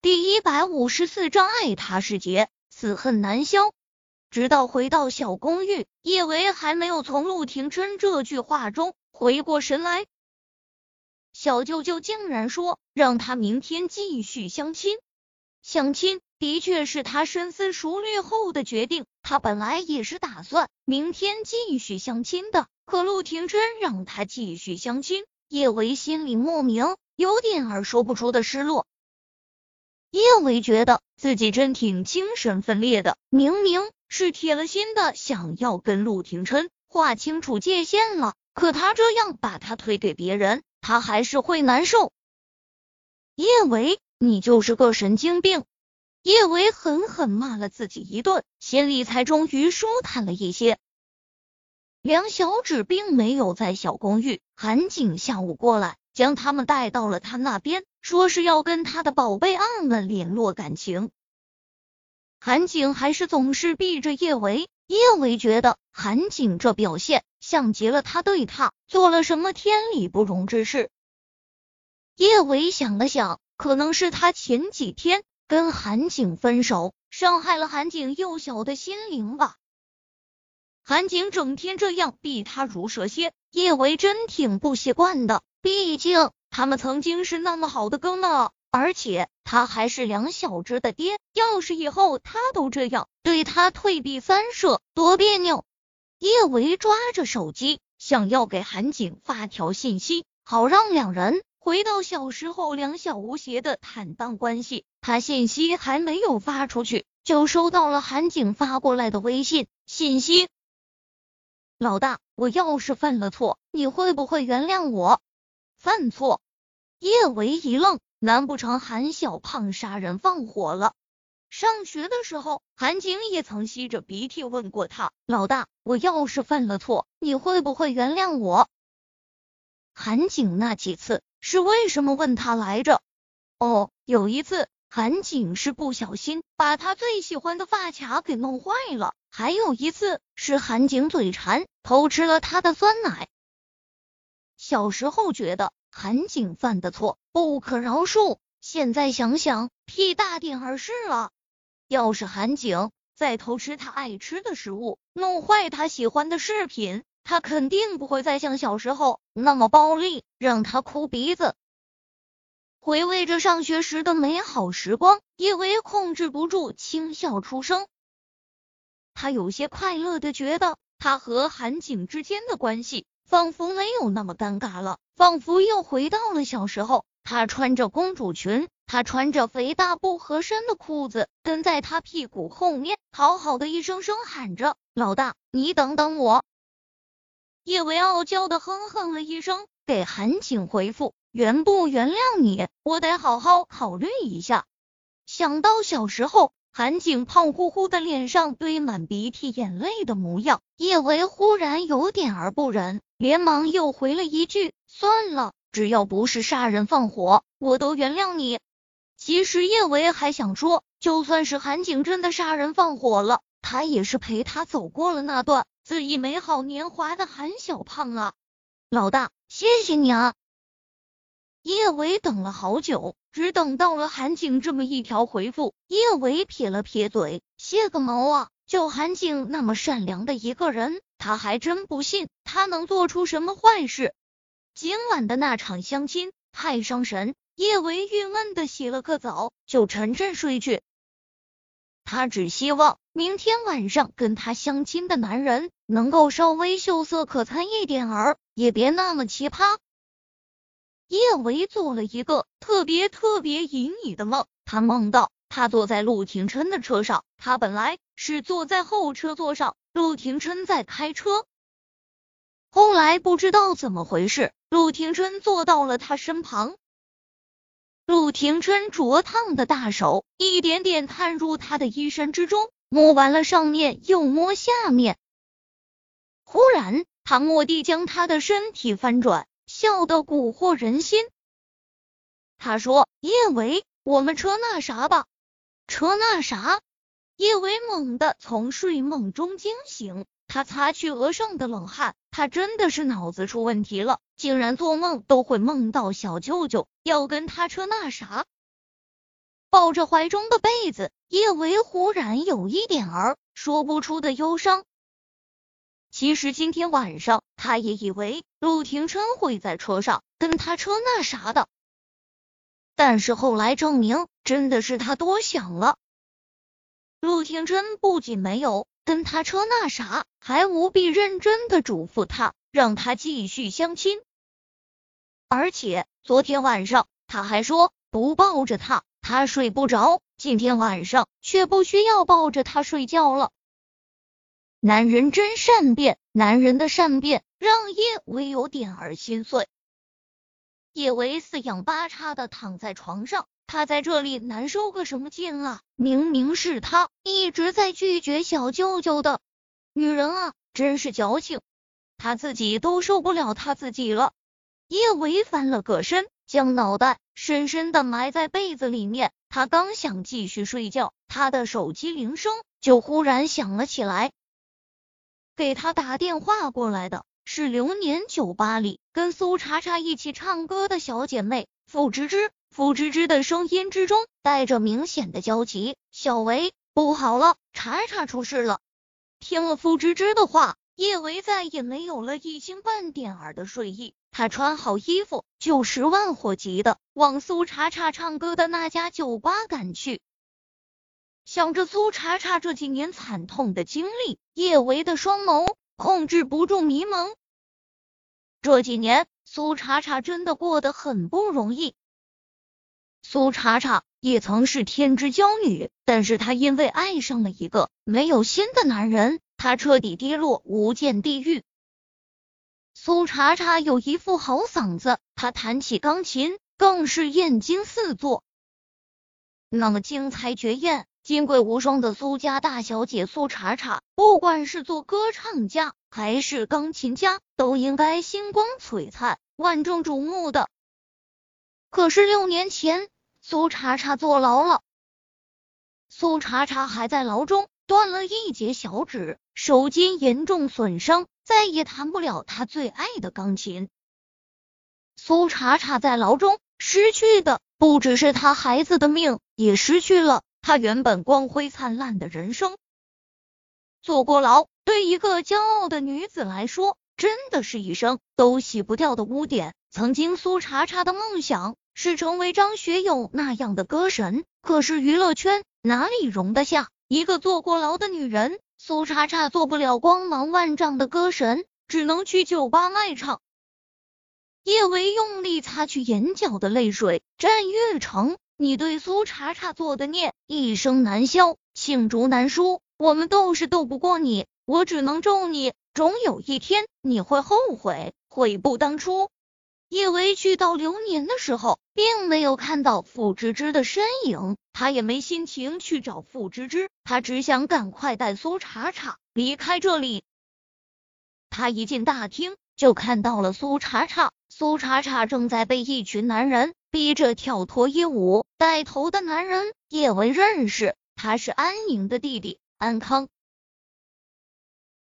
第一百五十四章爱他是劫，此恨难消。直到回到小公寓，叶维还没有从陆廷琛这句话中回过神来。小舅舅竟然说让他明天继续相亲，相亲的确是他深思熟虑后的决定。他本来也是打算明天继续相亲的，可陆廷琛让他继续相亲，叶维心里莫名有点儿说不出的失落。叶维觉得自己真挺精神分裂的，明明是铁了心的想要跟陆廷琛划清楚界限了，可他这样把他推给别人，他还是会难受。叶维，你就是个神经病！叶维狠狠骂了自己一顿，心里才终于舒坦了一些。梁小芷并没有在小公寓，韩景下午过来。将他们带到了他那边，说是要跟他的宝贝案们联络感情。韩景还是总是避着叶维，叶维觉得韩景这表现像极了他对他做了什么天理不容之事。叶维想了想，可能是他前几天跟韩景分手，伤害了韩景幼小的心灵吧。韩景整天这样避他如蛇蝎，叶维真挺不习惯的。毕竟他们曾经是那么好的哥们，而且他还是梁小芝的爹。要是以后他都这样对他退避三舍，多别扭！叶维抓着手机，想要给韩景发条信息，好让两人回到小时候两小无邪的坦荡关系。他信息还没有发出去，就收到了韩景发过来的微信信息：“老大，我要是犯了错，你会不会原谅我？”犯错，叶维一愣，难不成韩小胖杀人放火了？上学的时候，韩景也曾吸着鼻涕问过他：“老大，我要是犯了错，你会不会原谅我？”韩景那几次是为什么问他来着？哦，有一次韩景是不小心把他最喜欢的发卡给弄坏了，还有一次是韩景嘴馋偷吃了他的酸奶。小时候觉得韩景犯的错不可饶恕，现在想想屁大点儿事了。要是韩景再偷吃他爱吃的食物，弄坏他喜欢的饰品，他肯定不会再像小时候那么暴力，让他哭鼻子。回味着上学时的美好时光，叶维控制不住轻笑出声。他有些快乐的觉得，他和韩景之间的关系。仿佛没有那么尴尬了，仿佛又回到了小时候。他穿着公主裙，他穿着肥大不合身的裤子，跟在他屁股后面，讨好的一声声喊着：“老大，你等等我。”叶维傲娇的哼哼了一声，给韩景回复：“原不原谅你，我得好好考虑一下。”想到小时候。韩景胖乎乎的脸上堆满鼻涕眼泪的模样，叶维忽然有点儿不忍，连忙又回了一句：“算了，只要不是杀人放火，我都原谅你。”其实叶维还想说，就算是韩景真的杀人放火了，他也是陪他走过了那段恣意美好年华的韩小胖啊。老大，谢谢你啊！叶维等了好久。只等到了韩景这么一条回复，叶维撇了撇嘴，谢个毛啊！就韩景那么善良的一个人，他还真不信他能做出什么坏事。今晚的那场相亲太伤神，叶维郁闷的洗了个澡，就沉沉睡去。他只希望明天晚上跟他相亲的男人能够稍微秀色可餐一点儿，也别那么奇葩。叶维做了一个特别特别旖旎的梦，他梦到他坐在陆廷琛的车上，他本来是坐在后车座上，陆廷琛在开车。后来不知道怎么回事，陆廷琛坐到了他身旁，陆廷琛灼烫的大手一点点探入他的衣衫之中，摸完了上面又摸下面，忽然他蓦地将他的身体翻转。笑得蛊惑人心。他说：“叶维，我们车那啥吧。”车那啥？叶维猛地从睡梦中惊醒，他擦去额上的冷汗，他真的是脑子出问题了，竟然做梦都会梦到小舅舅要跟他车那啥。抱着怀中的被子，叶维忽然有一点儿说不出的忧伤。其实今天晚上，他也以为陆廷琛会在车上跟他车那啥的，但是后来证明，真的是他多想了。陆廷琛不仅没有跟他车那啥，还无比认真的嘱咐他，让他继续相亲。而且昨天晚上他还说不抱着他，他睡不着。今天晚上却不需要抱着他睡觉了。男人真善变，男人的善变让叶维有点儿心碎。叶维四仰八叉的躺在床上，他在这里难受个什么劲啊？明明是他一直在拒绝小舅舅的，女人啊，真是矫情，他自己都受不了他自己了。叶维翻了个身，将脑袋深深的埋在被子里面。他刚想继续睡觉，他的手机铃声就忽然响了起来。给他打电话过来的是流年酒吧里跟苏茶茶一起唱歌的小姐妹付芝芝。付芝芝的声音之中带着明显的焦急：“小维，不好了，茶茶出事了。”听了付芝芝的话，叶维再也没有了一星半点儿的睡意。他穿好衣服，就十万火急的往苏茶茶唱歌的那家酒吧赶去。想着苏茶茶这几年惨痛的经历，叶维的双眸控制不住迷蒙。这几年，苏茶茶真的过得很不容易。苏茶茶也曾是天之娇女，但是她因为爱上了一个没有心的男人，她彻底跌落无间地狱。苏茶茶有一副好嗓子，她弹起钢琴更是艳惊四座，那么精彩绝艳。金贵无双的苏家大小姐苏茶茶，不管是做歌唱家还是钢琴家，都应该星光璀璨、万众瞩目的。可是六年前，苏茶茶坐牢了。苏茶茶还在牢中断了一截小指，手筋严重损伤，再也弹不了他最爱的钢琴。苏茶茶在牢中失去的不只是他孩子的命，也失去了。他原本光辉灿烂的人生，坐过牢，对一个骄傲的女子来说，真的是一生都洗不掉的污点。曾经苏茶茶的梦想是成为张学友那样的歌神，可是娱乐圈哪里容得下一个坐过牢的女人？苏茶茶做不了光芒万丈的歌神，只能去酒吧卖唱。叶维用力擦去眼角的泪水，战月成。你对苏茶茶做的孽，一生难消，罄竹难书。我们斗是斗不过你，我只能咒你，总有一天你会后悔，悔不当初。叶维去到流年的时候，并没有看到傅芝芝的身影，他也没心情去找傅芝芝，他只想赶快带苏茶茶离开这里。他一进大厅，就看到了苏茶茶，苏茶茶正在被一群男人。逼着跳脱衣舞，带头的男人叶文认识，他是安莹的弟弟安康。